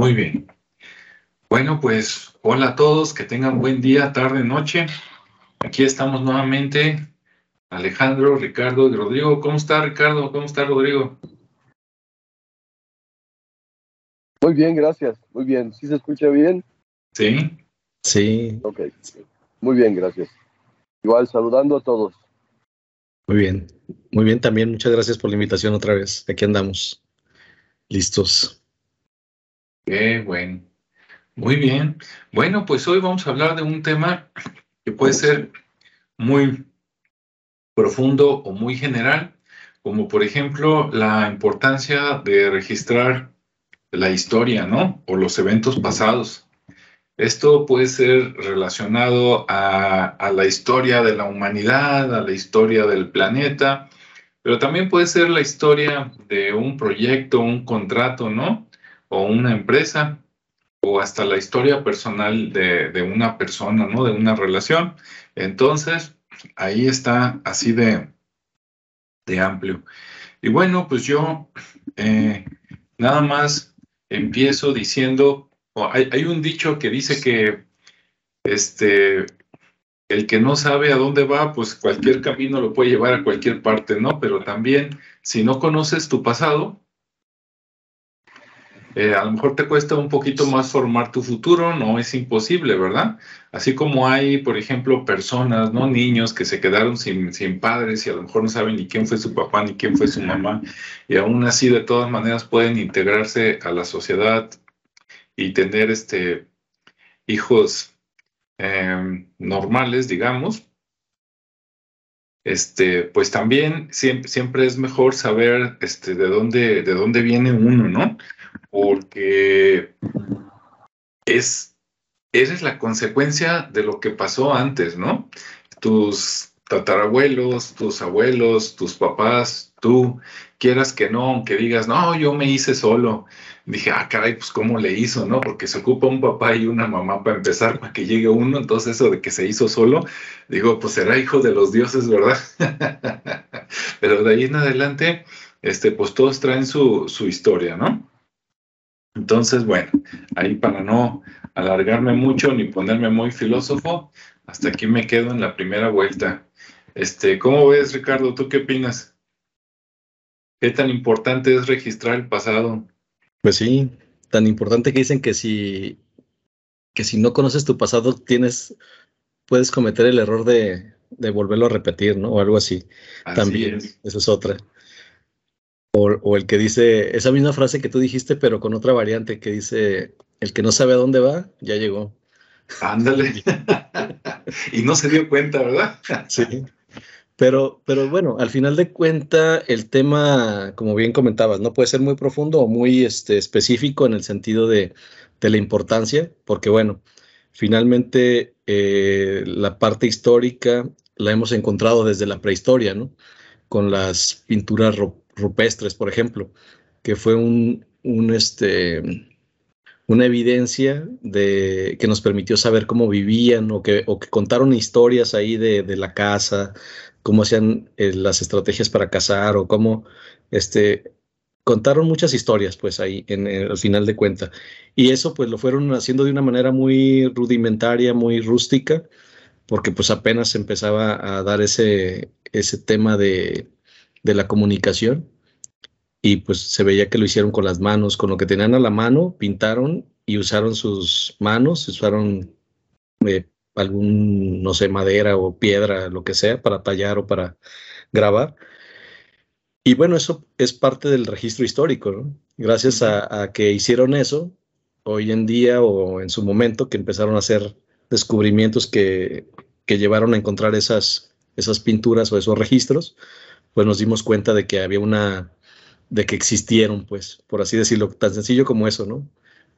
Muy bien. Bueno, pues hola a todos, que tengan buen día, tarde, noche. Aquí estamos nuevamente. Alejandro, Ricardo y Rodrigo. ¿Cómo está Ricardo? ¿Cómo está Rodrigo? Muy bien, gracias. Muy bien. ¿Sí se escucha bien? Sí. Sí. Ok. Muy bien, gracias. Igual saludando a todos. Muy bien. Muy bien también. Muchas gracias por la invitación otra vez. Aquí andamos. Listos. Qué bueno. Muy bien. Bueno, pues hoy vamos a hablar de un tema que puede ser muy profundo o muy general, como por ejemplo la importancia de registrar la historia, ¿no? O los eventos pasados. Esto puede ser relacionado a, la historia de la humanidad, a la historia del planeta, pero también puede ser la historia de un proyecto, un contrato, ¿no? O una empresa o hasta la historia personal de, una persona, ¿no? De una relación. Entonces, ahí está así de, de amplio. Y bueno, pues yo eh, nada más empiezo diciendo, hay, hay, un dicho que dice que este, el que no sabe a dónde va, pues cualquier camino lo puede llevar a cualquier parte, ¿no? Pero también, si no conoces tu pasado, eh, a lo mejor te cuesta un poquito más formar tu futuro, no es imposible, ¿verdad? Así como hay, por ejemplo, personas, ¿no? Niños que se quedaron sin, padres y a lo mejor no saben ni quién fue su papá ni quién fue su mamá, y aún así de todas maneras pueden integrarse a la sociedad y tener este, hijos em, normales, digamos. Este, pues también siempre, es mejor saber este, de dónde viene uno, ¿no? Porque es, esa es la consecuencia de lo que pasó antes, ¿no? Tus tatarabuelos, tus abuelos, tus papás, tú, quieras que no, aunque digas, no, yo me hice solo. Dije, ah, caray, pues cómo le hizo, ¿no? Porque se ocupa un papá y una mamá para empezar, para que llegue uno. Entonces, eso de que se hizo solo, digo, pues será hijo de los dioses, ¿verdad? Pero de ahí en adelante, este, pues todos traen su, su historia, ¿no? Entonces, bueno, ahí para no alargarme mucho ni ponerme muy filósofo, hasta aquí me quedo en la primera vuelta. Este, ¿cómo ves, Ricardo? ¿Tú qué opinas? ¿Qué tan importante es registrar el pasado? Pues sí, tan importante que dicen que si que si no conoces tu pasado tienes puedes cometer el error de, de volverlo a repetir, ¿no? O algo así. También, esa es otra. O, el que dice esa misma frase que tú dijiste, pero con otra variante que dice, el que no sabe a dónde va, ya llegó. Ándale. y no se dio cuenta, ¿verdad? sí. Pero, pero bueno, al final de cuenta, el tema, como bien comentabas, no puede ser muy profundo o muy este, específico en el sentido de, la importancia, porque bueno, finalmente eh, la parte histórica la hemos encontrado desde la prehistoria, ¿no? Con las pinturas rupestres, por ejemplo, que fue un, este, una evidencia de, que nos permitió saber cómo vivían o que, que contaron historias ahí de, la casa, cómo hacían eh, las estrategias para cazar o cómo este, contaron muchas historias pues ahí en, al final de cuenta. Y eso pues lo fueron haciendo de una manera muy rudimentaria, muy rústica, porque pues apenas empezaba a dar ese, ese tema de, de la comunicación y pues se veía que lo hicieron con las manos, con lo que tenían a la mano, pintaron y usaron sus manos, usaron eh, algún, no sé, madera o piedra, lo que sea, para tallar o para grabar. Y bueno, eso es parte del registro histórico, ¿no? Gracias a, que hicieron eso, hoy en día o en su momento que empezaron a hacer descubrimientos que, que llevaron a encontrar esas, esas pinturas o esos registros, pues nos dimos cuenta de que había una, de que existieron, pues, por así decirlo, tan sencillo como eso, ¿no?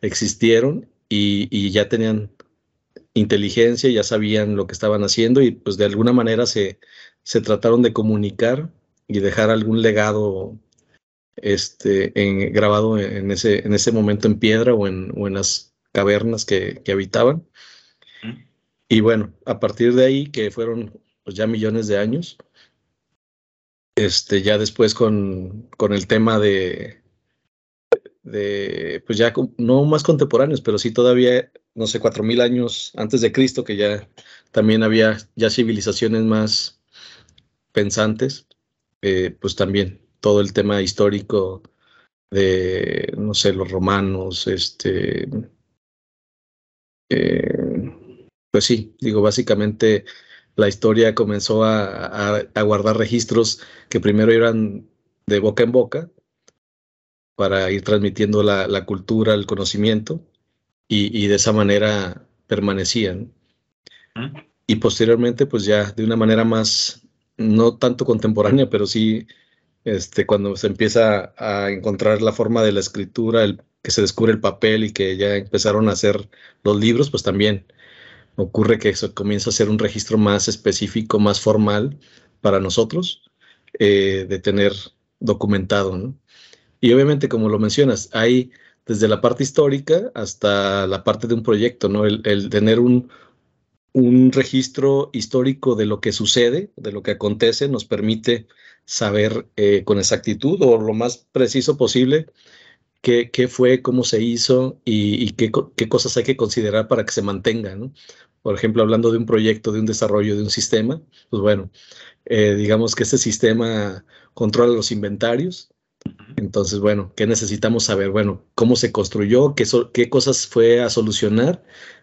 Existieron y, ya tenían inteligencia, ya sabían lo que estaban haciendo y pues de alguna manera se, se trataron de comunicar y dejar algún legado este, en, grabado en ese, en ese momento en piedra o en, o en las cavernas que, que habitaban. Y bueno, a partir de ahí, que fueron pues, ya millones de años, este, ya después con, el tema de, de, pues ya no más contemporáneos, pero sí todavía, no sé, cuatro mil años antes de Cristo, que ya también había ya civilizaciones más pensantes, eh, pues también todo el tema histórico de, no sé, los romanos, este, eh, pues sí, digo, básicamente la historia comenzó a, a, guardar registros que primero eran de boca en boca para ir transmitiendo la, la cultura, el conocimiento, y, y, de esa manera permanecían. Y posteriormente, pues ya de una manera más, no tanto contemporánea, pero sí este, cuando se empieza a encontrar la forma de la escritura, el, que se descubre el papel y que ya empezaron a hacer los libros, pues también ocurre que eso comienza a ser un registro más específico, más formal para nosotros, eh, de tener documentado. ¿no? Y obviamente, como lo mencionas, hay desde la parte histórica hasta la parte de un proyecto, ¿no? El, tener un, un registro histórico de lo que sucede, de lo que acontece, nos permite saber eh, con exactitud o lo más preciso posible qué, qué fue, cómo se hizo y, y qué, qué, cosas hay que considerar para que se mantenga. ¿no? Por ejemplo, hablando de un proyecto, de un desarrollo de un sistema, pues bueno, eh, digamos que ese sistema controla los inventarios. Entonces, bueno, ¿qué necesitamos saber? Bueno, cómo se construyó, qué, so, qué cosas fue a solucionar,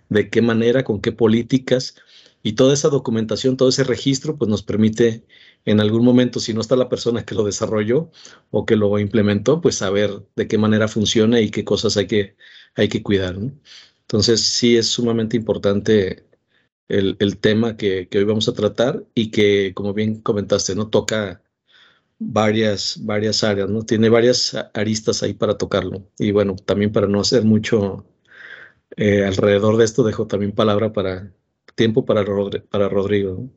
de qué manera, con qué políticas y toda esa documentación, todo ese registro, pues nos permite en algún momento, si no está la persona que lo desarrolló o que lo implementó, pues saber de qué manera funciona y qué cosas hay que, hay que cuidar. ¿no? Entonces, sí es sumamente importante el, el tema que, que, hoy vamos a tratar y que, como bien comentaste, ¿no? Toca varias, varias áreas, ¿no? Tiene varias aristas ahí para tocarlo. Y bueno, también para no hacer mucho eh, alrededor de esto, dejo también palabra para tiempo para, para Rodrigo.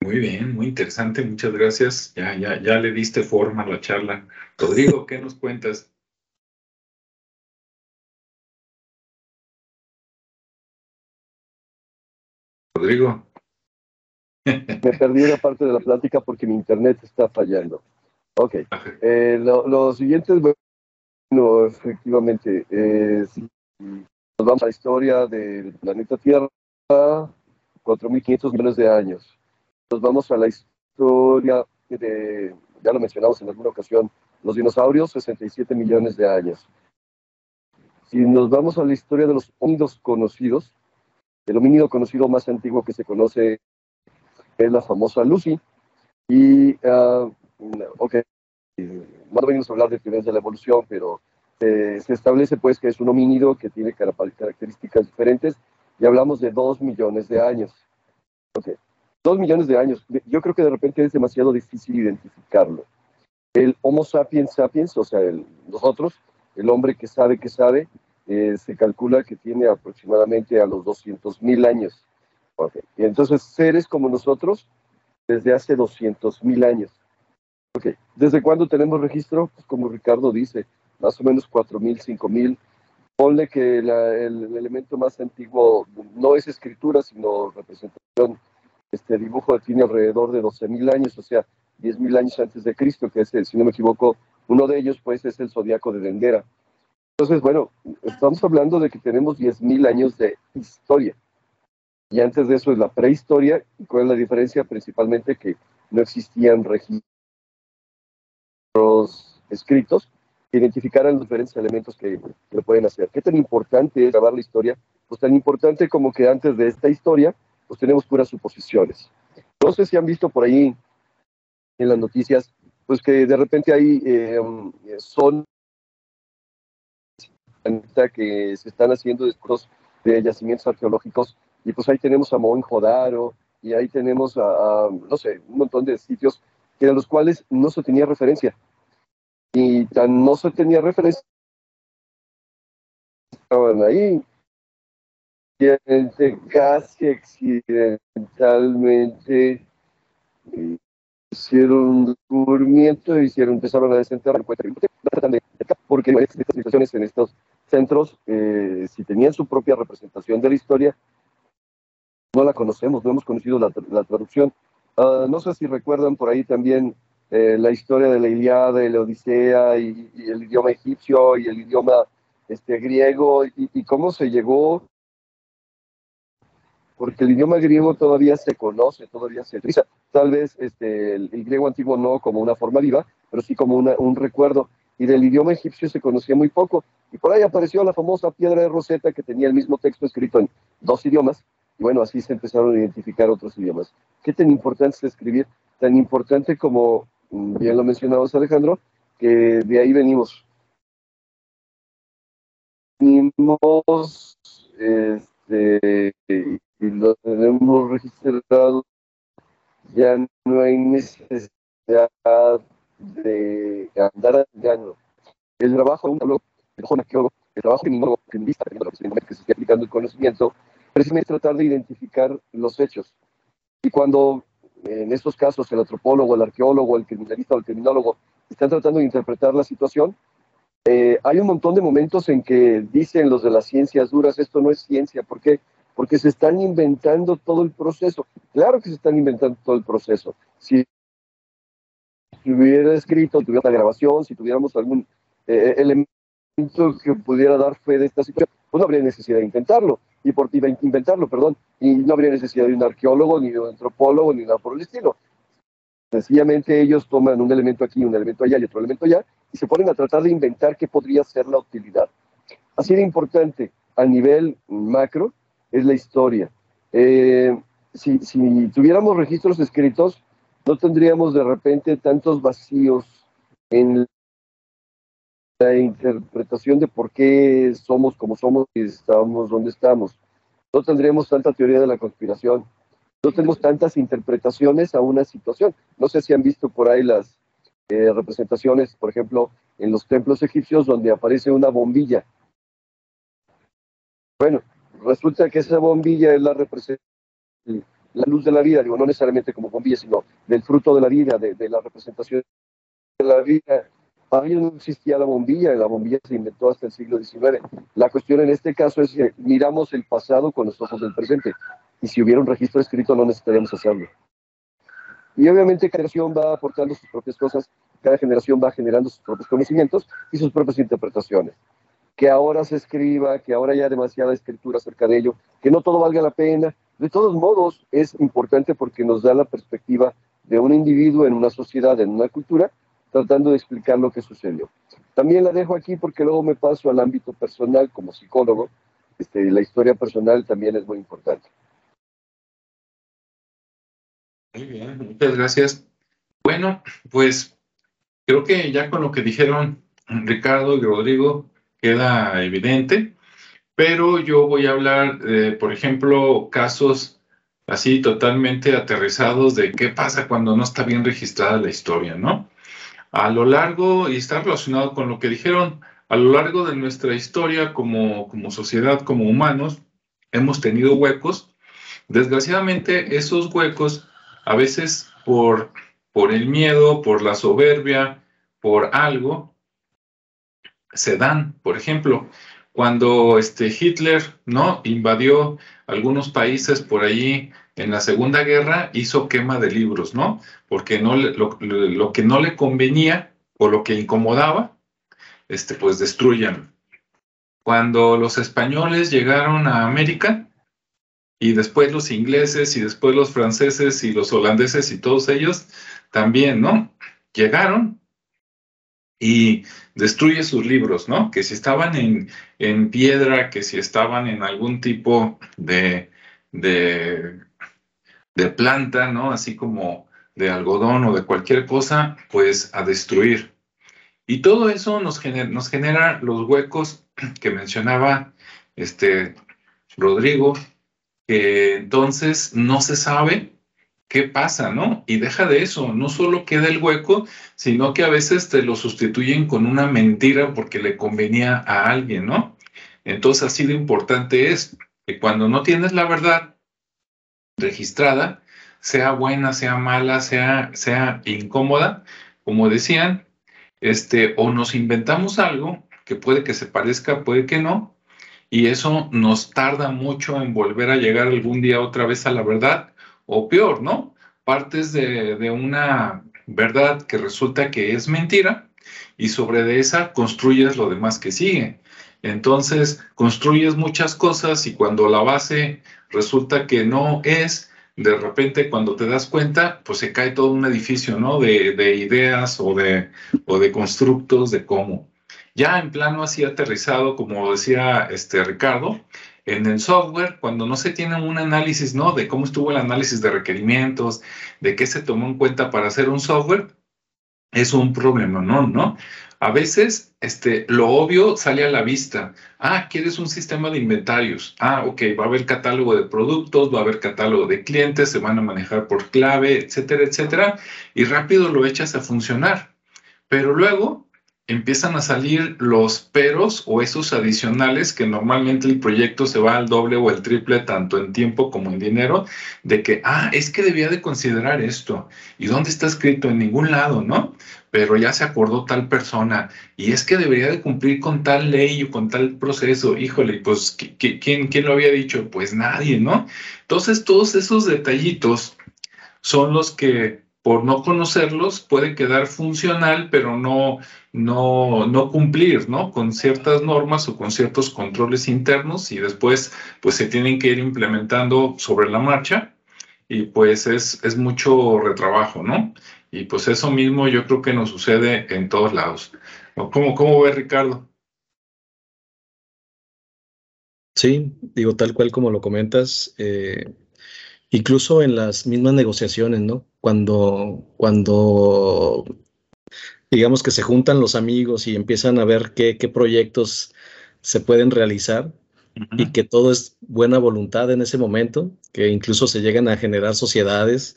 Muy bien, muy interesante, muchas gracias. Ya, ya, ya le diste forma a la charla. Rodrigo, ¿qué nos cuentas? Rodrigo. Me perdí una parte de la plática porque mi internet está fallando. Ok. Eh, lo, lo, siguiente es, bueno, efectivamente, eh, si nos vamos a la historia del planeta Tierra, 4.500 millones de años nos vamos a la historia de, ya lo mencionamos en alguna ocasión, los dinosaurios, 67 millones de años. Si nos vamos a la historia de los homínidos conocidos, el homínido conocido más antiguo que se conoce es la famosa Lucy. Y, uh, ok, no venimos a hablar de teorías de la evolución, pero eh, se establece pues que es un homínido que tiene características diferentes y hablamos de dos millones de años. Okay dos millones de años. Yo creo que de repente es demasiado difícil identificarlo. El Homo sapiens sapiens, o sea, el, nosotros, el hombre que sabe que sabe, eh, se calcula que tiene aproximadamente a los 200 mil años. Okay. Y entonces, seres como nosotros, desde hace 200 mil años. Okay. ¿Desde cuándo tenemos registro? Pues como Ricardo dice, más o menos 4 mil, 5 mil. Ponle que la, el, el elemento más antiguo no es escritura, sino representación este dibujo tiene alrededor de 12.000 años, o sea, 10.000 años antes de Cristo, que es, si no me equivoco, uno de ellos pues es el zodiaco de Dendera. Entonces, bueno, estamos hablando de que tenemos 10.000 años de historia. Y antes de eso es la prehistoria. ¿Y cuál es la diferencia? Principalmente que no existían registros escritos identificaran los diferentes elementos que, que lo pueden hacer. ¿Qué tan importante es grabar la historia? Pues tan importante como que antes de esta historia pues tenemos puras suposiciones. No sé si han visto por ahí en las noticias, pues que de repente hay eh, son que se están haciendo después de yacimientos arqueológicos y pues ahí tenemos a Mohenjo-Daro y ahí tenemos a, a, no sé, un montón de sitios que a los cuales no se tenía referencia. Y no se tenía referencia, estaban ahí. Casi accidentalmente hicieron un descubrimiento y hicieron, empezaron a desenterrar porque en estas situaciones, en estos centros, eh, si tenían su propia representación de la historia, no la conocemos, no hemos conocido la, la traducción. Uh, no sé si recuerdan por ahí también eh, la historia de la Iliada, de la Odisea y, el idioma egipcio y el idioma este, griego y, cómo se llegó, porque el idioma griego todavía se conoce, todavía se utiliza. Tal vez este, el, griego antiguo no como una forma viva, pero sí como un recuerdo. Y del idioma egipcio se conocía muy poco. Y por ahí apareció la famosa piedra de Rosetta que tenía el mismo texto escrito en dos idiomas. Y bueno, así se empezaron a identificar otros idiomas. ¿Qué tan importante es escribir? Tan importante como bien lo mencionabas Alejandro, que de ahí venimos. Venimos, este, y lo tenemos registrado, ya no hay necesidad de andar andando. El trabajo de un arqueólogo, el trabajo de un feminista, que se esté aplicando el conocimiento, precisamente tratar de identificar los hechos. Y cuando en estos casos el antropólogo, el arqueólogo, el criminalista o el criminólogo están tratando de interpretar la situación, eh, hay un montón de momentos en que dicen los de las ciencias duras, esto no es ciencia, ¿por qué? Porque se están inventando todo el proceso. Claro que se están inventando todo el proceso. Si hubiera escrito, tuviera la grabación, si tuviéramos algún eh, elemento que pudiera dar fe de esta situación, pues no habría necesidad de intentarlo y por inventarlo, perdón, y no habría necesidad de un arqueólogo, ni de un antropólogo, ni nada por el estilo. Sencillamente ellos toman un elemento aquí, un elemento allá y otro elemento allá, y se ponen a tratar de inventar qué podría ser la utilidad. Así de importante a nivel macro es la historia. Eh, si, si tuviéramos registros escritos, no tendríamos de repente tantos vacíos en la interpretación de por qué somos como somos y estamos donde estamos. No tendríamos tanta teoría de la conspiración. No tenemos tantas interpretaciones a una situación. No sé si han visto por ahí las eh, representaciones, por ejemplo, en los templos egipcios donde aparece una bombilla. Bueno, resulta que esa bombilla es la la luz de la vida, digo, no necesariamente como bombilla, sino del fruto de la vida, de, de la representación de la vida Ahí no existía la bombilla, la bombilla se inventó hasta el siglo XIX. La cuestión en este caso es que miramos el pasado con los ojos del presente. Y si hubiera un registro escrito, no necesitaríamos hacerlo. Y obviamente cada generación va aportando sus propias cosas, cada generación va generando sus propios conocimientos y sus propias interpretaciones. Que ahora se escriba, que ahora haya demasiada escritura acerca de ello, que no todo valga la pena. De todos modos, es importante porque nos da la perspectiva de un individuo en una sociedad, en una cultura, tratando de explicar lo que sucedió. También la dejo aquí porque luego me paso al ámbito personal como psicólogo. Este, la historia personal también es muy importante. Muy bien, muchas gracias. Bueno, pues creo que ya con lo que dijeron Ricardo y Rodrigo queda evidente, pero yo voy a hablar, por ejemplo, casos así totalmente aterrizados de qué pasa cuando no está bien registrada la historia, ¿no? A lo largo, y está relacionado con lo que dijeron, a lo largo de nuestra historia como, como sociedad, como humanos, hemos tenido huecos. Desgraciadamente, esos huecos, a veces por, por el miedo, por la soberbia, por algo, se dan. Por ejemplo, cuando este Hitler ¿no? invadió algunos países por allí en la Segunda Guerra hizo quema de libros, ¿no? Porque no lo, que no le convenía o lo que incomodaba, este, pues destruyan. Cuando los españoles llegaron a América, y después los ingleses, y después los franceses, y los holandeses, y todos ellos también, ¿no? Llegaron y destruye sus libros, ¿no? Que si estaban en, en piedra, que si estaban en algún tipo de, de de planta, ¿no? Así como de algodón o de cualquier cosa, pues a destruir. Y todo eso nos genera, nos genera los huecos que mencionaba este Rodrigo, que entonces no se sabe qué pasa, ¿no? Y deja de eso, no solo queda el hueco, sino que a veces te lo sustituyen con una mentira porque le convenía a alguien, ¿no? Entonces así de importante es que cuando no tienes la verdad, registrada, sea buena, sea mala, sea, sea incómoda, como decían, este, o nos inventamos algo que puede que se parezca, puede que no, y eso nos tarda mucho en volver a llegar algún día otra vez a la verdad, o peor, ¿no? Partes de, de una verdad que resulta que es mentira y sobre esa construyes lo demás que sigue. Entonces, construyes muchas cosas y cuando la base resulta que no es, de repente cuando te das cuenta, pues se cae todo un edificio, ¿no? De, de ideas o de, o de constructos de cómo. Ya en plano así aterrizado, como decía este Ricardo, en el software, cuando no se tiene un análisis, ¿no? De cómo estuvo el análisis de requerimientos, de qué se tomó en cuenta para hacer un software, es un problema, ¿no? ¿no? A veces este, lo obvio sale a la vista. Ah, ¿quieres un sistema de inventarios? Ah, ok, va a haber catálogo de productos, va a haber catálogo de clientes, se van a manejar por clave, etcétera, etcétera, y rápido lo echas a funcionar. Pero luego empiezan a salir los peros o esos adicionales que normalmente el proyecto se va al doble o el triple tanto en tiempo como en dinero, de que, ah, es que debía de considerar esto. ¿Y dónde está escrito? En ningún lado, ¿no? Pero ya se acordó tal persona y es que debería de cumplir con tal ley o con tal proceso. Híjole, pues, ¿quién, quién lo había dicho? Pues nadie, ¿no? Entonces, todos esos detallitos son los que por no conocerlos puede quedar funcional, pero no, no, no cumplir, ¿no? Con ciertas normas o con ciertos controles internos y después pues se tienen que ir implementando sobre la marcha y pues es, es mucho retrabajo, ¿no? Y pues eso mismo yo creo que nos sucede en todos lados. ¿Cómo, cómo ve Ricardo? Sí, digo tal cual como lo comentas, eh, incluso en las mismas negociaciones, ¿no? Cuando, cuando digamos que se juntan los amigos y empiezan a ver qué, qué proyectos se pueden realizar y que todo es buena voluntad en ese momento, que incluso se llegan a generar sociedades,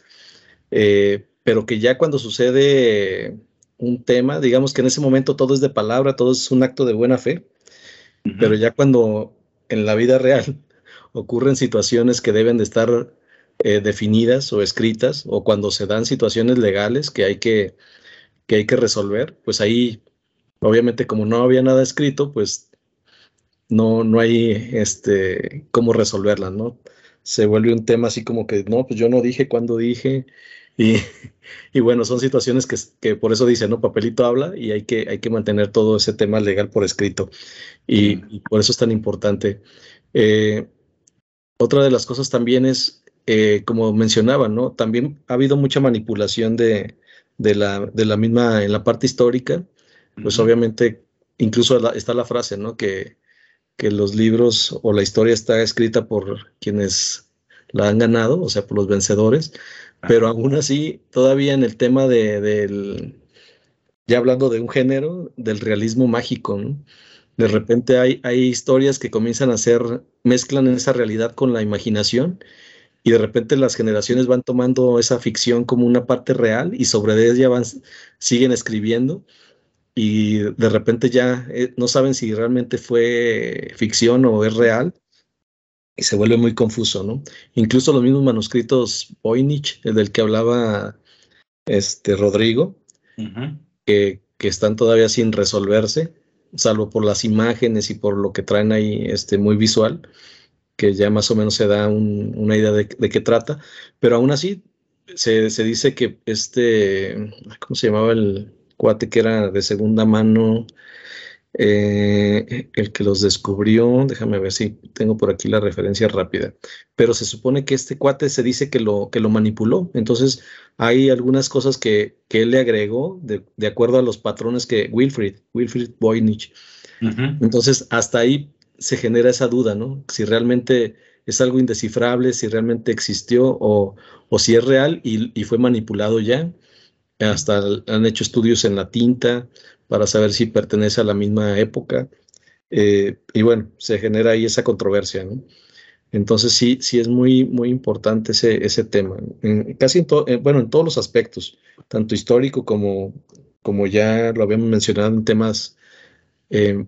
eh, pero que ya cuando sucede un tema, digamos que en ese momento todo es de palabra, todo es un acto de buena fe, pero ya cuando en la vida real ocurren situaciones que deben de estar eh, definidas o escritas, o cuando se dan situaciones legales que hay que, que hay que resolver, pues ahí, obviamente, como no había nada escrito, pues no, no hay este, cómo resolverlas, ¿no? Se vuelve un tema así como que, no, pues yo no dije cuándo dije, y, y, bueno, son situaciones que, que, por eso dice, ¿no? Papelito habla y hay que, hay que mantener todo ese tema legal por escrito. Y, y por eso es tan importante. Eh, otra de las cosas también es eh, como mencionaba, ¿no? También ha habido mucha manipulación de, la, de la misma, en la parte histórica, pues obviamente incluso está la frase, ¿no? Que, que los libros o la historia está escrita por quienes la han ganado, o sea, por los vencedores, pero aún así, todavía en el tema de, del, ya hablando de un género, del realismo mágico, ¿no? De repente hay, hay historias que comienzan a ser, mezclan esa realidad con la imaginación y de repente las generaciones van tomando esa ficción como una parte real y sobre ella van, siguen escribiendo y de repente ya eh, no saben si realmente fue ficción o es real y se vuelve muy confuso, ¿no? Incluso los mismos manuscritos Voynich, el del que hablaba este Rodrigo, que, que, están todavía sin resolverse, salvo por las imágenes y por lo que traen ahí este, muy visual que ya más o menos se da una idea de, qué trata, pero aún así se, dice que este, ¿cómo se llamaba el cuate que era de segunda mano? Eh, el que los descubrió, déjame ver si tengo por aquí la referencia rápida, pero se supone que este cuate se dice que lo, que lo manipuló, entonces hay algunas cosas que, que él le agregó de, acuerdo a los patrones que Wilfrid, Wilfrid Voynich. Entonces, hasta ahí se genera esa duda, ¿no? Si realmente es algo indescifrable, si realmente existió o, si es real y, fue manipulado ya. Hasta han hecho estudios en la tinta para saber si pertenece a la misma época. Eh, y bueno, se genera ahí esa controversia, ¿no? Entonces sí, sí es muy, muy importante ese, ese tema, casi en, eh, bueno, en todos los aspectos, tanto histórico como, como ya lo habíamos mencionado en temas eh,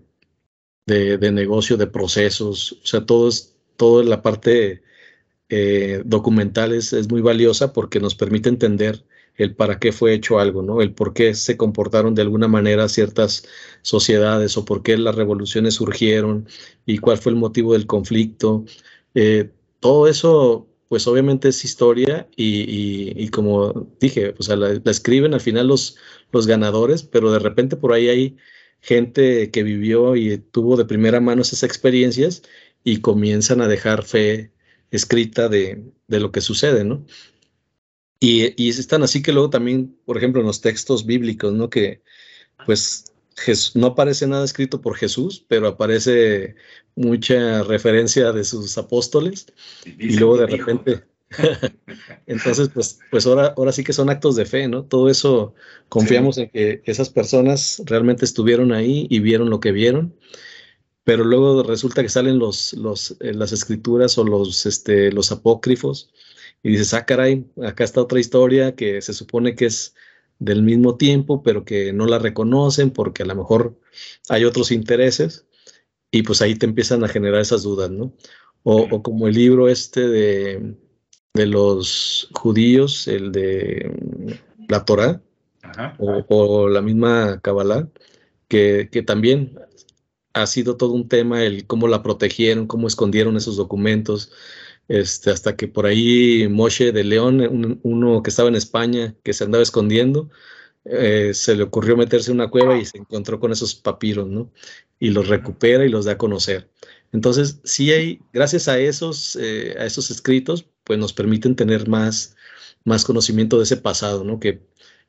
de, negocio, de procesos, o sea, todo es, toda la parte eh, documental es, es, muy valiosa porque nos permite entender el para qué fue hecho algo, ¿no? El por qué se comportaron de alguna manera ciertas sociedades o por qué las revoluciones surgieron y cuál fue el motivo del conflicto. Eh, todo eso pues obviamente es historia y, como dije, o sea, la, escriben al final los, los ganadores, pero de repente por ahí hay gente que vivió y tuvo de primera mano esas experiencias y comienzan a dejar fe escrita de, de lo que sucede, ¿no? Y, y están así que luego también, por ejemplo, en los textos bíblicos, ¿no? Que pues no aparece nada escrito por Jesús, pero aparece mucha referencia de sus apóstoles y, luego de repente... Entonces, pues, pues ahora, ahora sí que son actos de fe, ¿no? Todo eso confiamos en que esas personas realmente estuvieron ahí y vieron lo que vieron, pero luego resulta que salen los, los, eh, las escrituras o los, este, los apócrifos y dices, ah, caray, acá está otra historia que se supone que es del mismo tiempo, pero que no la reconocen porque a lo mejor hay otros intereses y pues ahí te empiezan a generar esas dudas, ¿no? O, como el libro este de, de, los judíos, el de la Torah, o, la misma Kabbalah, que, que también ha sido todo un tema el cómo la protegieron, cómo escondieron esos documentos, este, hasta que por ahí Moshe de León, uno que estaba en España, que se andaba escondiendo, eh, se le ocurrió meterse en una cueva y se encontró con esos papiros, ¿no? Y los recupera y los da a conocer. Entonces, sí hay, gracias a esos, eh, a esos escritos, pues nos permiten tener más, más conocimiento de ese pasado, ¿no? Que,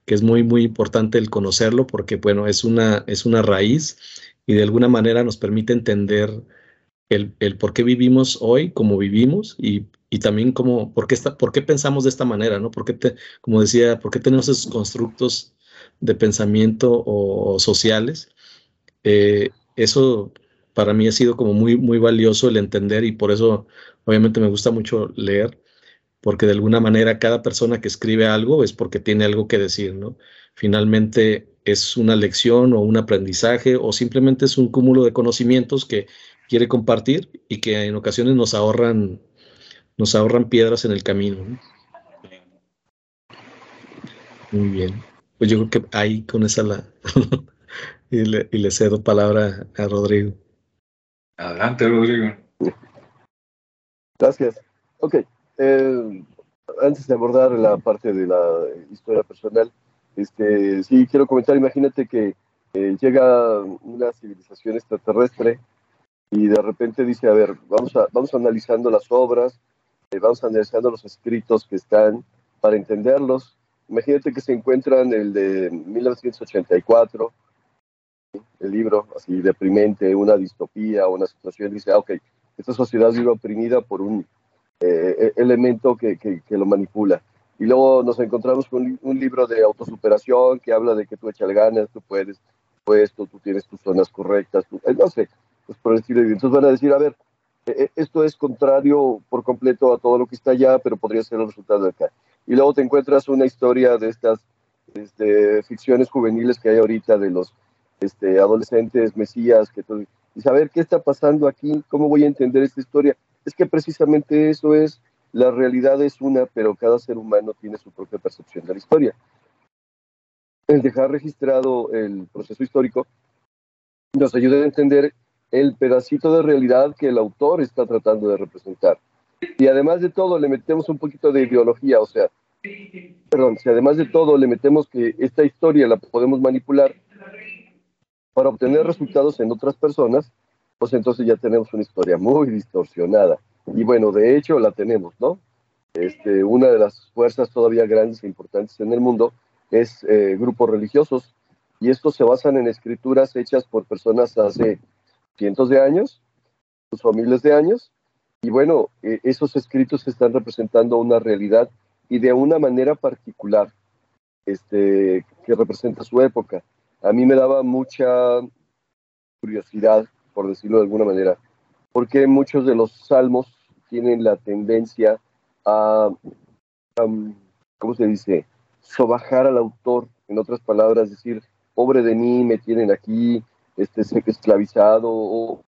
que es muy, muy importante el conocerlo porque, bueno, es una, es una raíz y de alguna manera nos permite entender el, por qué vivimos hoy como vivimos y, también como, por qué, está, por qué pensamos de esta manera, ¿no? Porque, te, como decía, por qué tenemos esos constructos de pensamiento o, sociales. Eh, eso para mí ha sido como muy, muy valioso el entender y por eso obviamente me gusta mucho leer, porque de alguna manera cada persona que escribe algo es porque tiene algo que decir, ¿no? Finalmente es una lección o un aprendizaje o simplemente es un cúmulo de conocimientos que quiere compartir y que en ocasiones nos ahorran, nos ahorran piedras en el camino. Muy bien. Pues yo creo que ahí con esa la y, le, cedo palabra a Rodrigo. Adelante, Rodrigo. Gracias. Ok. Eh, antes de abordar la parte de la historia personal, este, sí quiero comentar, imagínate que eh, llega una civilización extraterrestre y de repente dice, a ver, vamos, a, vamos analizando las obras, eh, vamos analizando los escritos que están para entenderlos. Imagínate que se encuentran el de 1984, el libro así deprimente, una distopía, una situación, dice, ah, ok, esta sociedad vive oprimida por un eh, e, elemento que, que, lo manipula. Y luego nos encontramos con un, libro de autosuperación que habla de que tú echas ganas, tú puedes, puesto, tú tienes tus zonas correctas, eh, no sé, pues por el estilo Entonces van a decir, a ver, eh, eh, esto es contrario por completo a todo lo que está allá, pero podría ser el resultado de acá. Y luego te encuentras una historia de estas este, ficciones juveniles que hay ahorita de los este, adolescentes mesías, que todo, y saber qué está pasando aquí, cómo voy a entender esta historia. Es que precisamente eso es, la realidad es una, pero cada ser humano tiene su propia percepción de la historia. El dejar registrado el proceso histórico nos ayuda a entender el pedacito de realidad que el autor está tratando de representar. Y además de todo le metemos un poquito de ideología, o sea, perdón, si además de todo le metemos que esta historia la podemos manipular para obtener resultados en otras personas, pues entonces ya tenemos una historia muy distorsionada. Y bueno, de hecho la tenemos, ¿no? Este, una de las fuerzas todavía grandes e importantes en el mundo es eh, grupos religiosos y estos se basan en escrituras hechas por personas hace cientos de años, sus miles de años, y bueno, e, esos escritos están representando una realidad y de una manera particular este, que representa su época. A mí me daba mucha curiosidad, por decirlo de alguna manera, porque muchos de los salmos tienen la tendencia a, ¿cómo se dice?, sobajar al autor, en otras palabras, decir, pobre de mí, me tienen aquí, este, esclavizado o,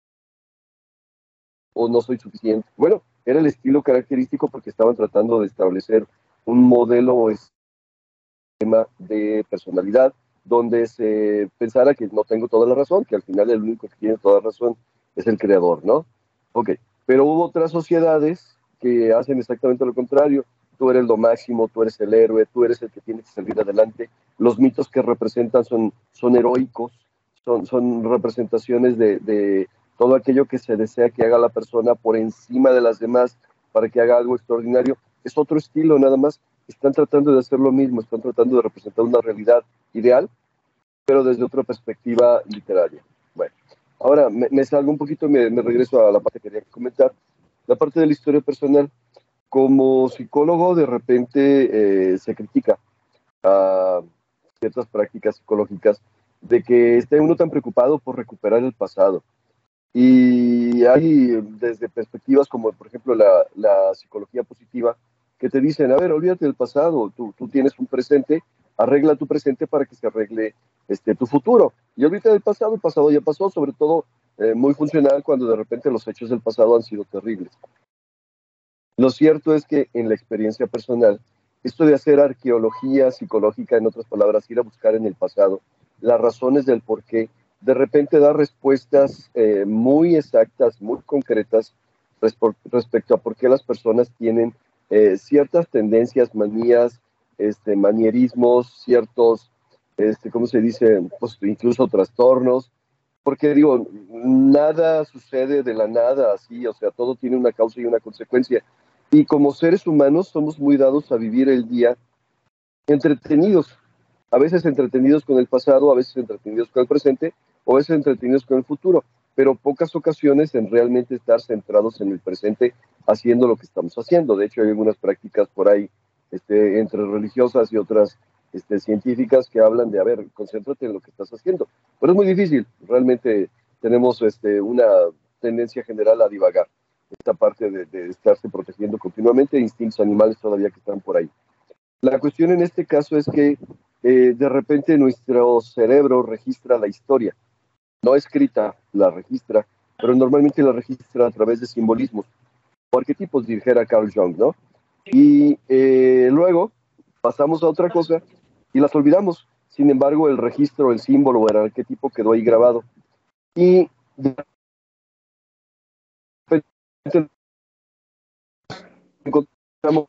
o no soy suficiente. Bueno, era el estilo característico porque estaban tratando de establecer un modelo o esquema de personalidad donde se pensara que no tengo toda la razón, que al final el único que tiene toda la razón es el creador, ¿no? Ok, pero hubo otras sociedades que hacen exactamente lo contrario. Tú eres lo máximo, tú eres el héroe, tú eres el que tiene que salir adelante. Los mitos que representan son, son heroicos, son, son representaciones de, de todo aquello que se desea que haga la persona por encima de las demás para que haga algo extraordinario. Es otro estilo nada más. Están tratando de hacer lo mismo, están tratando de representar una realidad ideal, pero desde otra perspectiva literaria. Bueno, ahora me, salgo un poquito y me, regreso a la parte que quería comentar. La parte de la historia personal. Como psicólogo, de repente eh, se critica a ciertas prácticas psicológicas de que esté uno tan preocupado por recuperar el pasado. Y hay desde perspectivas como, por ejemplo, la, la psicología positiva, que te dicen, a ver, olvídate del pasado, tú, tú, tienes un presente, arregla tu presente para que se arregle este, tu futuro. Y olvídate del pasado, el pasado ya pasó, sobre todo eh, muy funcional cuando de repente los hechos del pasado han sido terribles. Lo cierto es que en la experiencia personal, esto de hacer arqueología psicológica, en otras palabras, ir a buscar en el pasado las razones del por qué, de repente da respuestas eh, muy exactas, muy concretas respecto a por qué las personas tienen eh, ciertas tendencias, manías, este, manierismos, ciertos, este, ¿cómo se dice? Pues incluso trastornos, porque digo, nada sucede de la nada así, o sea, todo tiene una causa y una consecuencia. Y como seres humanos somos muy dados a vivir el día entretenidos, a veces entretenidos con el pasado, a veces entretenidos con el presente, o a veces entretenidos con el futuro, pero pocas ocasiones en realmente estar centrados en el presente haciendo lo que estamos haciendo. De hecho, hay algunas prácticas por ahí este, entre religiosas y otras este, científicas que hablan de, a ver, concéntrate en lo que estás haciendo. Pero es muy difícil, realmente tenemos este, una tendencia general a divagar esta parte de, estarse protegiendo continuamente, instintos animales todavía que están por ahí. La cuestión en este caso es que eh, de repente nuestro cerebro registra la historia, no escrita, la registra, pero normalmente la registra a través de simbolismos o arquetipos, dijera Carl Jung, ¿no? Y eh, luego pasamos a otra cosa y las olvidamos. Sin embargo, el registro, el símbolo o el arquetipo quedó ahí grabado. Y encontramos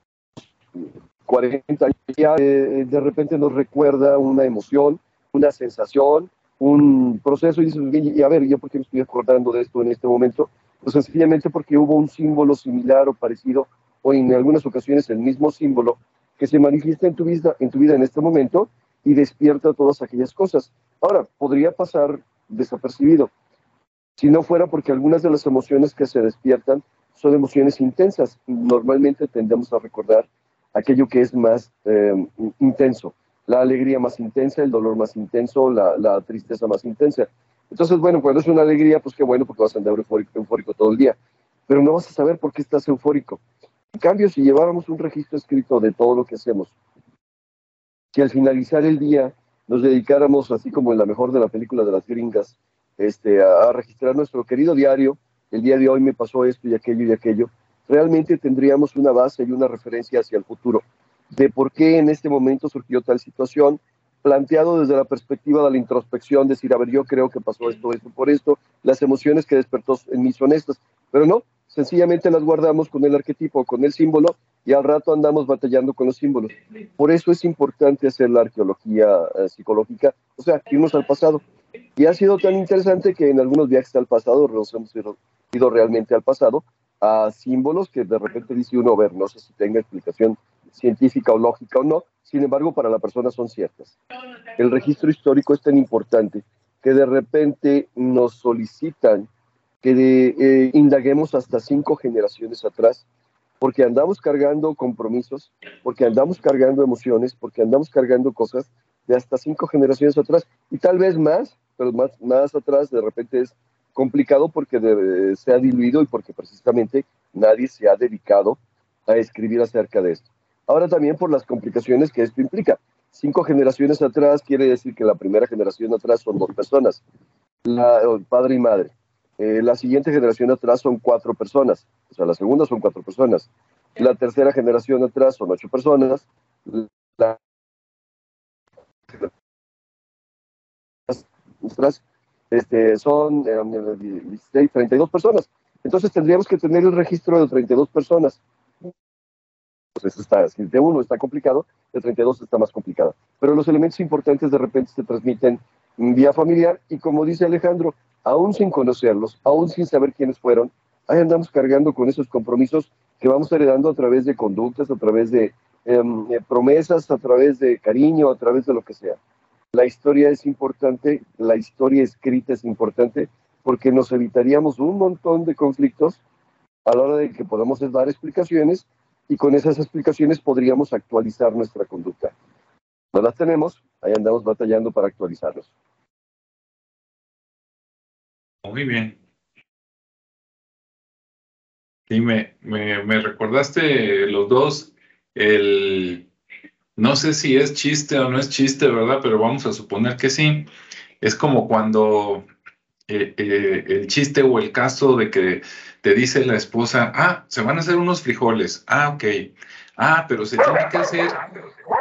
40 años, eh, de repente nos recuerda una emoción, una sensación, un proceso y dices, y a ver, ¿yo por qué me estoy acordando de esto en este momento? Pues sencillamente porque hubo un símbolo similar o parecido, o en algunas ocasiones el mismo símbolo, que se manifiesta en tu vida en, tu vida en este momento y despierta todas aquellas cosas. Ahora, podría pasar desapercibido, si no fuera porque algunas de las emociones que se despiertan son emociones intensas. Normalmente tendemos a recordar aquello que es más eh, intenso, la alegría más intensa, el dolor más intenso, la, tristeza más intensa. Entonces, bueno, cuando es una alegría, pues qué bueno, porque vas a andar eufórico, eufórico todo el día, pero no vas a saber por qué estás eufórico. En cambio, si lleváramos un registro escrito de todo lo que hacemos, que al finalizar el día nos dedicáramos, así como en la mejor de la película de las gringas, este, a, a registrar nuestro querido diario, el día de hoy me pasó esto y aquello y aquello, realmente tendríamos una base y una referencia hacia el futuro de por qué en este momento surgió tal situación, planteado desde la perspectiva de la introspección, decir, a ver, yo creo que pasó esto, esto, por esto, las emociones que despertó en mí son estas, pero no, sencillamente las guardamos con el arquetipo, con el símbolo, y al rato andamos batallando con los símbolos. Por eso es importante hacer la arqueología eh, psicológica, o sea, irnos al pasado. Y ha sido tan interesante que en algunos viajes al pasado nos hemos ido, ido realmente al pasado, a símbolos que de repente dice uno, a ver, no sé si tenga explicación científica o lógica o no, sin embargo para la persona son ciertas. El registro histórico es tan importante que de repente nos solicitan que eh, indaguemos hasta cinco generaciones atrás, porque andamos cargando compromisos, porque andamos cargando emociones, porque andamos cargando cosas de hasta cinco generaciones atrás, y tal vez más, pero más, más atrás de repente es complicado porque se ha diluido y porque precisamente nadie se ha dedicado a escribir acerca de esto. Ahora también por las complicaciones que esto implica. Cinco generaciones atrás quiere decir que la primera generación atrás son dos personas, la, padre y madre. Eh, la siguiente generación atrás son cuatro personas, o sea, la segunda son cuatro personas. La tercera generación atrás son ocho personas. La este, son eh, 32 personas. Entonces tendríamos que tener el registro de 32 personas Entonces, está, si de uno está complicado, de 32 está más complicado. Pero los elementos importantes de repente se transmiten vía familiar y como dice Alejandro, aún sin conocerlos, aún sin saber quiénes fueron, ahí andamos cargando con esos compromisos que vamos heredando a través de conductas, a través de em, eh, promesas, a través de cariño, a través de lo que sea. La historia es importante, la historia escrita es importante porque nos evitaríamos un montón de conflictos a la hora de que podamos dar explicaciones y con esas explicaciones podríamos actualizar nuestra conducta. No las tenemos, ahí andamos batallando para actualizarlos. Muy bien. Sí, me, me, recordaste los dos, el, no sé si es chiste o no es chiste, ¿verdad? Pero vamos a suponer que sí. Es como cuando eh, eh, el chiste o el caso de que te dice la esposa, ah, se van a hacer unos frijoles, ah, ok, ah, pero se tiene que hacer,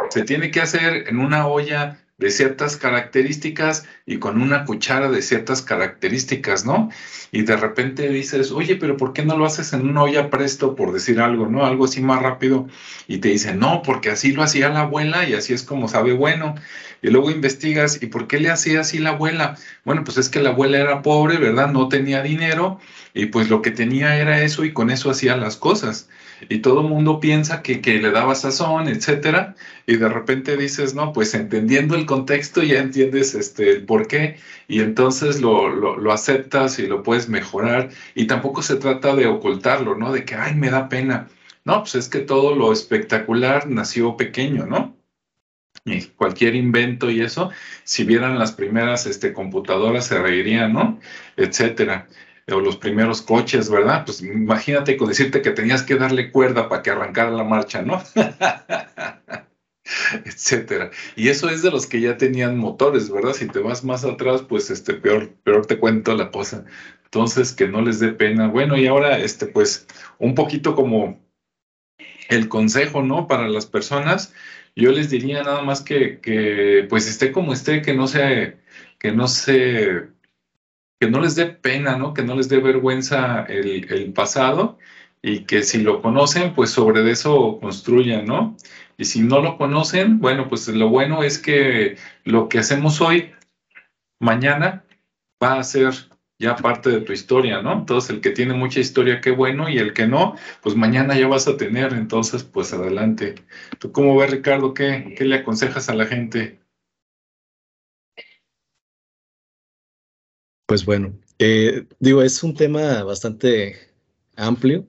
se tiene que hacer en una olla de ciertas características y con una cuchara de ciertas características, ¿no? Y de repente dices, oye, pero ¿por qué no lo haces en una olla presto, por decir algo, ¿no? Algo así más rápido. Y te dicen, no, porque así lo hacía la abuela y así es como sabe bueno. Y luego investigas, ¿y por qué le hacía así la abuela? Bueno, pues es que la abuela era pobre, ¿verdad? No tenía dinero y pues lo que tenía era eso y con eso hacía las cosas y todo el mundo piensa que, que, le daba sazón, etcétera, y de repente dices, no, pues entendiendo el contexto ya entiendes este, el por qué, y entonces lo, lo, lo, aceptas y lo puedes mejorar, y tampoco se trata de ocultarlo, ¿no? De que, ay, me da pena. No, pues es que todo lo espectacular nació pequeño, ¿no? Y cualquier invento y eso, si vieran las primeras este, computadoras se reirían, ¿no? Etcétera o los primeros coches, ¿verdad? Pues imagínate con decirte que tenías que darle cuerda para que arrancara la marcha, ¿no? etcétera. Y eso es de los que ya tenían motores, ¿verdad? Si te vas más atrás, pues este peor, peor te cuento la cosa. Entonces, que no les dé pena. Bueno, y ahora, este, pues, un poquito como el consejo, ¿no? Para las personas, yo les diría nada más que, que pues esté como esté, que no se, que no se que no les dé pena, ¿no? Que no les dé vergüenza el, pasado y que si lo conocen, pues sobre eso construyan, ¿no? Y si no lo conocen, bueno, pues lo bueno es que lo que hacemos hoy, mañana, va a ser ya parte de tu historia, ¿no? Entonces, el que tiene mucha historia, qué bueno, y el que no, pues mañana ya vas a tener, entonces, pues adelante. ¿Tú cómo ves, Ricardo? ¿Qué, qué le aconsejas a la gente? Pues bueno, eh, digo, es un tema bastante amplio,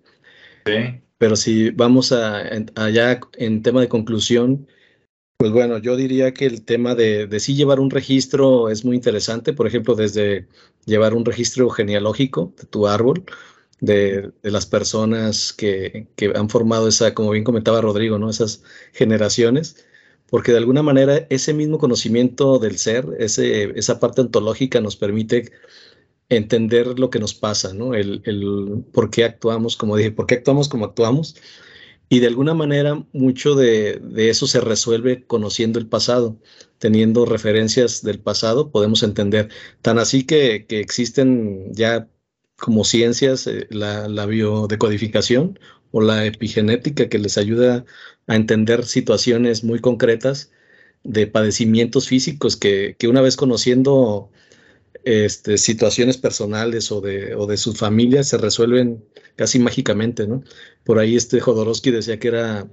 sí. pero si vamos a, allá en tema de conclusión, pues bueno, yo diría que el tema de, de sí llevar un registro es muy interesante, por ejemplo, desde llevar un registro genealógico de tu árbol, de, de, las personas que, que, han formado esa, como bien comentaba Rodrigo, ¿no? Esas generaciones, porque de alguna manera ese mismo conocimiento del ser, esa parte ontológica nos permite entender lo que nos pasa, ¿no? El, el, por qué actuamos, como dije, por qué actuamos como actuamos. Y de alguna manera mucho de, de, eso se resuelve conociendo el pasado, teniendo referencias del pasado, podemos entender. Tan así que, que existen ya como ciencias eh, la, la, biodecodificación o la epigenética que les ayuda a entender situaciones muy concretas de padecimientos físicos que, que una vez conociendo este, situaciones personales o de, o de su familia se resuelven casi mágicamente, ¿no? Por ahí este Jodorowsky decía que era,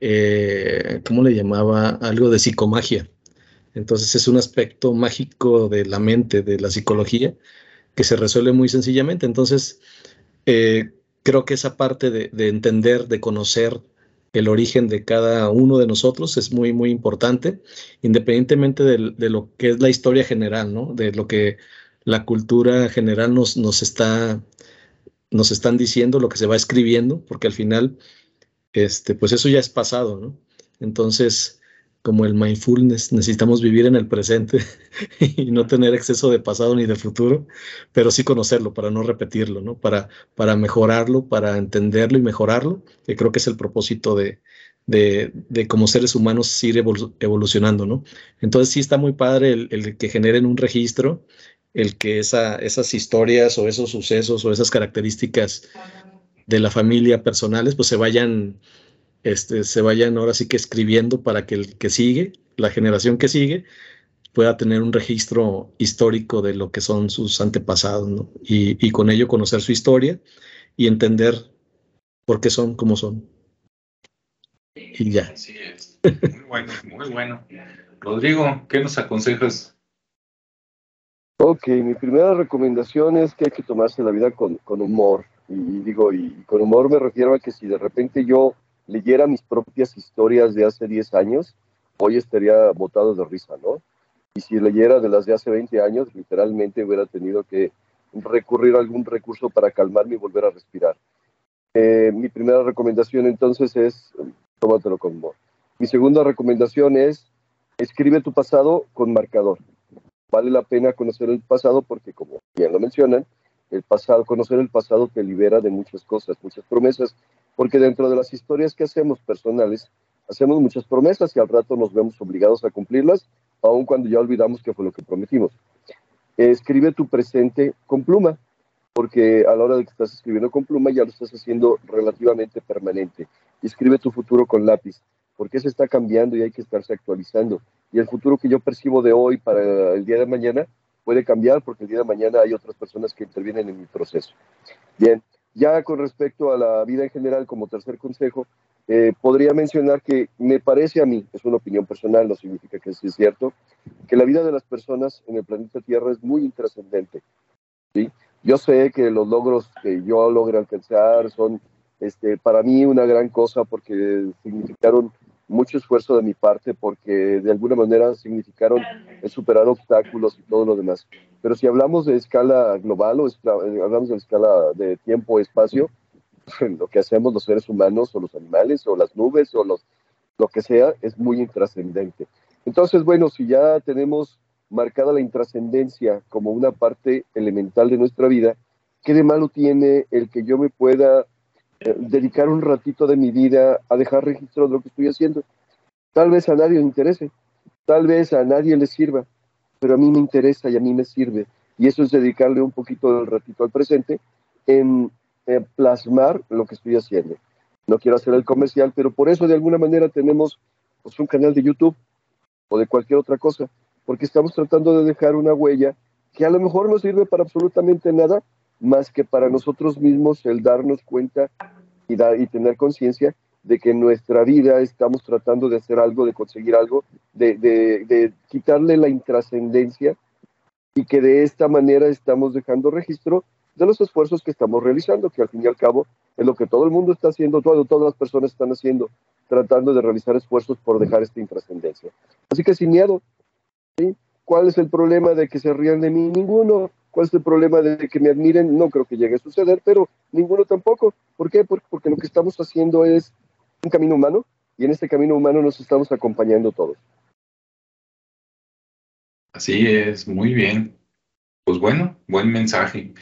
eh, ¿cómo le llamaba? Algo de psicomagia. Entonces es un aspecto mágico de la mente, de la psicología, que se resuelve muy sencillamente. Entonces, eh, creo que esa parte de, entender, de conocer el origen de cada uno de nosotros es muy, muy importante, independientemente de, lo que es la historia general, ¿no? De lo que la cultura general nos, nos, está, nos están diciendo, lo que se va escribiendo, porque al final, este, pues eso ya es pasado, ¿no? Entonces, como el mindfulness, necesitamos vivir en el presente y no tener exceso de pasado ni de futuro, pero sí conocerlo para no repetirlo, ¿no? Para, para mejorarlo, para entenderlo y mejorarlo, que creo que es el propósito de, de, de como seres humanos ir evolucionando, ¿no? Entonces sí está muy padre el, el que generen un registro, el que esa, esas historias o esos sucesos o esas características de la familia personales pues se vayan este, se vayan ahora sí que escribiendo para que el que sigue, la generación que sigue, pueda tener un registro histórico de lo que son sus antepasados, ¿no? Y, con ello conocer su historia y entender por qué son como son. Y ya. Así es. Muy bueno, muy bueno. Rodrigo, ¿qué nos aconsejas? Ok, mi primera recomendación es que hay que tomarse la vida con, con humor. Y digo, y con humor me refiero a que si de repente yo leyera mis propias historias de hace 10 años, hoy estaría botado de risa, ¿no? Y si leyera de las de hace 20 años, literalmente hubiera tenido que recurrir a algún recurso para calmarme y volver a respirar. Eh, mi primera recomendación entonces es, tómatelo con humor. Mi segunda recomendación es, escribe tu pasado con marcador. Vale la pena conocer el pasado porque, como bien lo mencionan, el pasado, conocer el pasado te libera de muchas cosas, muchas promesas, porque dentro de las historias que hacemos personales, hacemos muchas promesas y al rato nos vemos obligados a cumplirlas aun cuando ya olvidamos que fue lo que prometimos. Escribe tu presente con pluma, porque a la hora de que estás escribiendo con pluma ya lo estás haciendo relativamente permanente. Escribe tu futuro con lápiz, porque se está cambiando y hay que estarse actualizando. Y el futuro que yo percibo de hoy para el día de mañana puede cambiar porque el día de mañana hay otras personas que intervienen en mi proceso. Bien, ya con respecto a la vida en general, como tercer consejo, eh, podría mencionar que me parece a mí, es una opinión personal, no significa que sea cierto, que la vida de las personas en el planeta Tierra es muy intrascendente. ¿sí? Yo sé que los logros que yo logré alcanzar son este, para mí una gran cosa porque significaron mucho esfuerzo de mi parte, porque de alguna manera significaron superar obstáculos y todo lo demás. Pero si hablamos de escala global o eh, hablamos de escala de tiempo-espacio, lo que hacemos los seres humanos o los animales o las nubes o los, lo que sea es muy intrascendente. Entonces, bueno, si ya tenemos marcada la intrascendencia como una parte elemental de nuestra vida, ¿qué de malo tiene el que yo me pueda dedicar un ratito de mi vida a dejar registro de lo que estoy haciendo? Tal vez a nadie le interese, tal vez a nadie le sirva, pero a mí me interesa y a mí me sirve. Y eso es dedicarle un poquito del ratito al presente en eh, plasmar lo que estoy haciendo. No quiero hacer el comercial, pero por eso de alguna manera tenemos pues, un canal de YouTube o de cualquier otra cosa, porque estamos tratando de dejar una huella que a lo mejor no sirve para absolutamente nada, más que para nosotros mismos el darnos cuenta y, tener conciencia de que en nuestra vida estamos tratando de hacer algo, de conseguir algo, de quitarle la intrascendencia y que de esta manera estamos dejando registro de los esfuerzos que estamos realizando, que al fin y al cabo es lo que todo el mundo está haciendo, todo, todas las personas están haciendo, tratando de realizar esfuerzos por dejar esta intrascendencia. Así que sin miedo, ¿sí? ¿cuál es el problema de que se rían de mí? Ninguno. ¿Cuál es el problema de que me admiren? No creo que llegue a suceder, pero ninguno tampoco. ¿Por qué? Porque lo que estamos haciendo es un camino humano y en este camino humano nos estamos acompañando todos. Así es, muy bien. Pues bueno, buen mensaje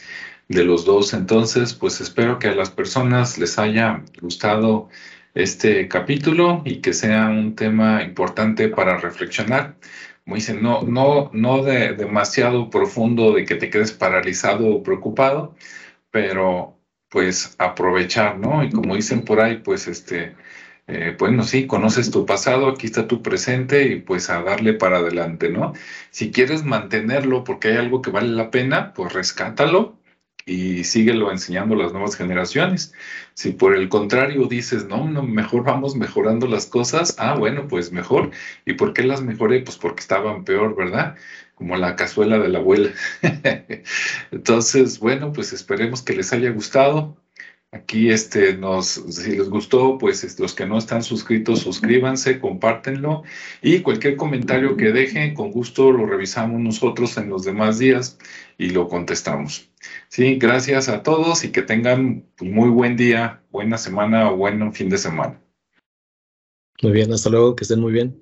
de los dos. Entonces, pues espero que a las personas les haya gustado este capítulo y que sea un tema importante para reflexionar. Como dicen, no, no, no de demasiado profundo de que te quedes paralizado o preocupado, pero pues aprovechar, ¿no? Y como dicen por ahí, pues este, eh, bueno, sí, conoces tu pasado, aquí está tu presente y pues a darle para adelante, ¿no? Si quieres mantenerlo porque hay algo que vale la pena, pues rescátalo y síguelo enseñando a las nuevas generaciones. Si por el contrario dices, no, no, mejor vamos mejorando las cosas, ah, bueno, pues mejor. ¿Y por qué las mejoré? Pues porque estaban peor, ¿verdad? Como la cazuela de la abuela. Entonces, bueno, pues esperemos que les haya gustado. Aquí, este, nos, si les gustó, pues los que no están suscritos, suscríbanse, compártenlo y cualquier comentario que dejen, con gusto lo revisamos nosotros en los demás días y lo contestamos. Sí, gracias a todos y que tengan muy buen día, buena semana o buen fin de semana. Muy bien, hasta luego, que estén muy bien.